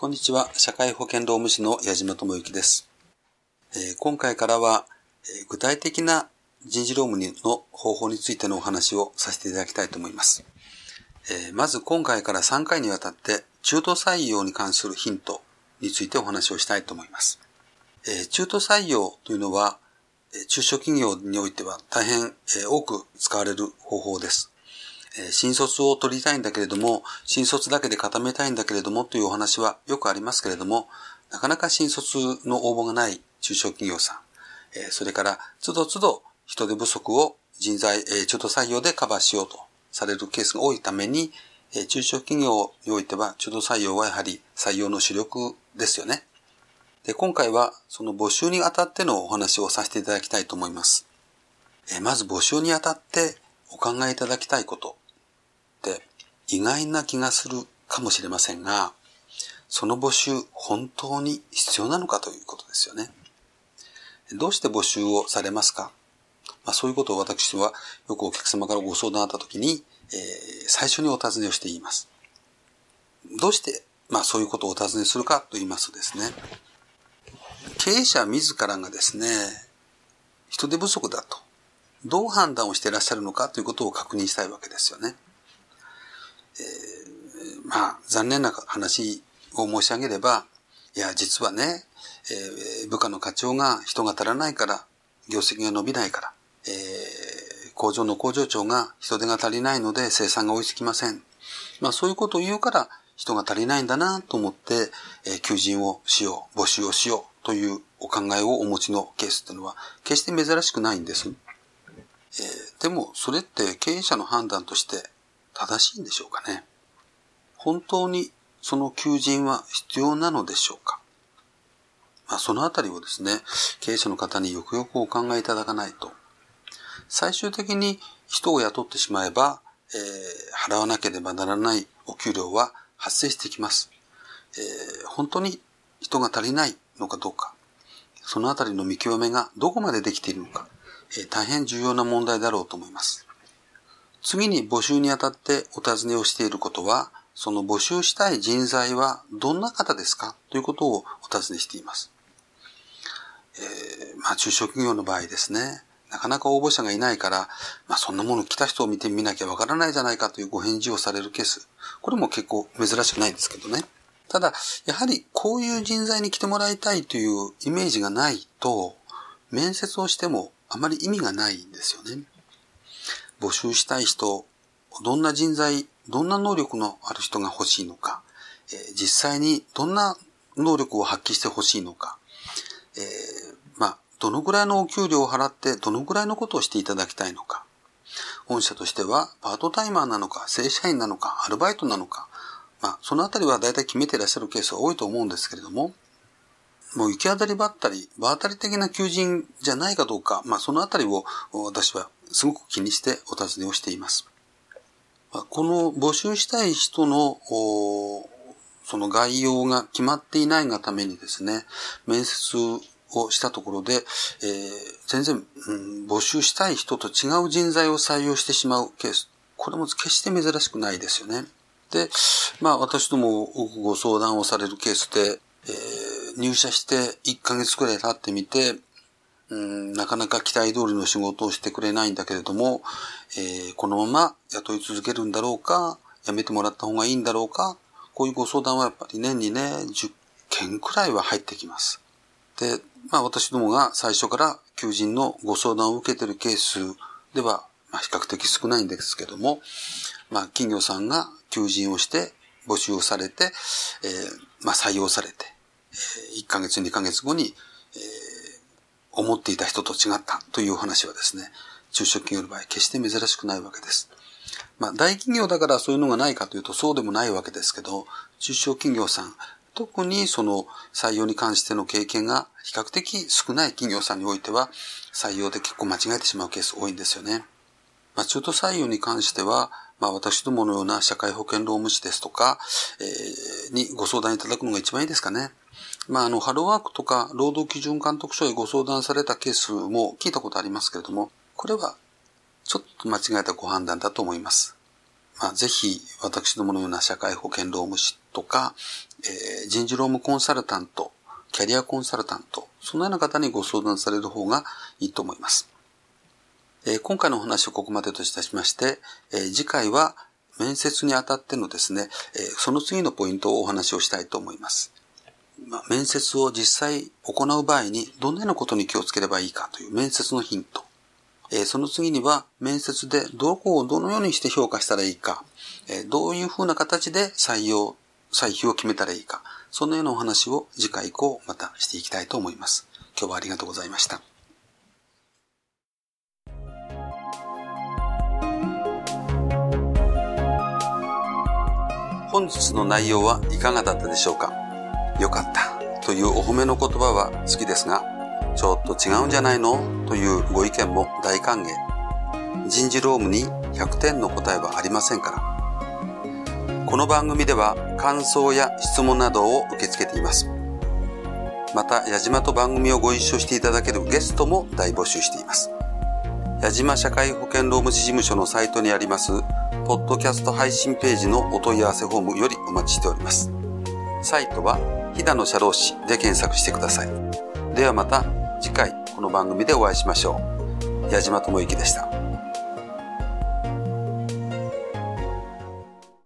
こんにちは。社会保険労務士の矢島智之です。えー、今回からは、えー、具体的な人事労務の方法についてのお話をさせていただきたいと思います。えー、まず今回から3回にわたって中途採用に関するヒントについてお話をしたいと思います。え中途採用というのは、中小企業においては大変多く使われる方法です。え新卒を取りたいんだけれども、新卒だけで固めたいんだけれどもというお話はよくありますけれども、なかなか新卒の応募がない中小企業さん、えそれから都度都度人手不足を人材、え中途採用でカバーしようとされるケースが多いために、え中小企業においては中途採用はやはり採用の主力ですよね。で今回はその募集にあたってのお話をさせていただきたいと思います。えまず募集にあたってお考えいただきたいことって意外な気がするかもしれませんが、その募集本当に必要なのかということですよね。どうして募集をされますか、まあ、そういうことを私はよくお客様からご相談あったときに、えー、最初にお尋ねをしています。どうして、まあ、そういうことをお尋ねするかと言いますとですね、経営者自らがですね、人手不足だと、どう判断をしていらっしゃるのかということを確認したいわけですよね。えー、まあ、残念な話を申し上げれば、いや、実はね、えー、部下の課長が人が足らないから、業績が伸びないから、えー、工場の工場長が人手が足りないので生産が追いつきません。まあ、そういうことを言うから人が足りないんだなと思って、えー、求人をしよう、募集をしようというお考えをお持ちのケースっていうのは決して珍しくないんです。えー、でもそれって経営者の判断として正しいんでしょうかね？本当にその求人は必要なのでしょうか？まあ、そのあたりをですね、経営者の方によくよくお考えいただかないと、最終的に人を雇ってしまえば、えー、払わなければならないお給料は発生してきます。えー、本当に人が足りないのかどうか、そのあたりの見極めがどこまでできているのか、え、大変重要な問題だろうと思います。次に募集にあたってお尋ねをしていることは、その募集したい人材はどんな方ですか？ということをお尋ねしています。えー、まあ中小企業の場合ですね、なかなか応募者がいないから、まあそんなもの来た人を見てみなきゃわからないじゃないかというご返事をされるケース。これも結構珍しくないんですけどね。ただ、やはりこういう人材に来てもらいたいというイメージがないと、面接をしてもあまり意味がないんですよね。募集したい人、どんな人材、どんな能力のある人が欲しいのか、えー、実際にどんな能力を発揮して欲しいのか、えー、まあ、どのぐらいのお給料を払ってどのぐらいのことをしていただきたいのか。御社としてはパートタイマーなのか、正社員なのか、アルバイトなのか、まあ、そのあたりは大体決めていらっしゃるケースが多いと思うんですけれども、もう行き当たりばったり、場当たり的な求人じゃないかどうか、まあそのあたりを私はすごく気にしてお尋ねをしています。この募集したい人の、その概要が決まっていないがためにですね、面接をしたところで、えー、全然、うん、募集したい人と違う人材を採用してしまうケース。これも決して珍しくないですよね。で、まあ私どもご相談をされるケースで、えー、入社して1ヶ月くらい経ってみて、うん、なかなか期待通りの仕事をしてくれないんだけれども、えー、このまま雇い続けるんだろうか、辞めてもらった方がいいんだろうか、こういうご相談はやっぱり年にね、10件くらいは入ってきます。で、まあ私どもが最初から求人のご相談を受けているケースでは、まあ比較的少ないんですけども、まあ企業さんが求人をして募集をされて、えー、まあ採用されて、え1ヶ月2ヶ月後に、えー、思っていた人と違ったというお話はですね、中小企業の場合決して珍しくないわけです。まあ大企業だからそういうのがないかというとそうでもないわけですけど、中小企業さん、特にその採用に関しての経験が比較的少ない企業さんにおいては、採用で結構間違えてしまうケース多いんですよね。まあ、中途採用に関しては、まあ、私どものような社会保険労務士ですとか、えー、にご相談いただくのが一番いいですかね。まあ、あの、ハローワークとか労働基準監督署へご相談されたケースも聞いたことありますけれども、これはちょっと間違えたご判断だと思います。まあ、ぜひ、私どものような社会保険労務士とか、えー、人事労務コンサルタント、キャリアコンサルタント、そのような方にご相談される方がいいと思います。えー、今回のお話をここまでといたしまして、えー、次回は面接にあたってのですね、えその次のポイントをお話をしたいと思います。まあ、面接を実際行う場合にどんなようなことに気をつければいいかという面接のヒント。えその次には面接でどこをどのようにして評価したらいいか、えどういうふうな形で採用、採否を決めたらいいか、そのようなお話を次回以降またしていきたいと思います。今日はありがとうございました。本日の内容はいかがだったでしょうか？よかったというお褒めの言葉は好きですが、ちょっと違うんじゃないの？というご意見も大歓迎。人事労務に100点の答えはありませんから。この番組では感想や質問などを受け付けています。また、矢島と番組をご一緒していただけるゲストも大募集しています。矢島社会保険労務士事務所のサイトにあります、ポッドキャスト配信ページのお問い合わせフォームよりお待ちしております。サイトは、ひだの社労士で検索してください。ではまた次回この番組でお会いしましょう。矢島智之でした。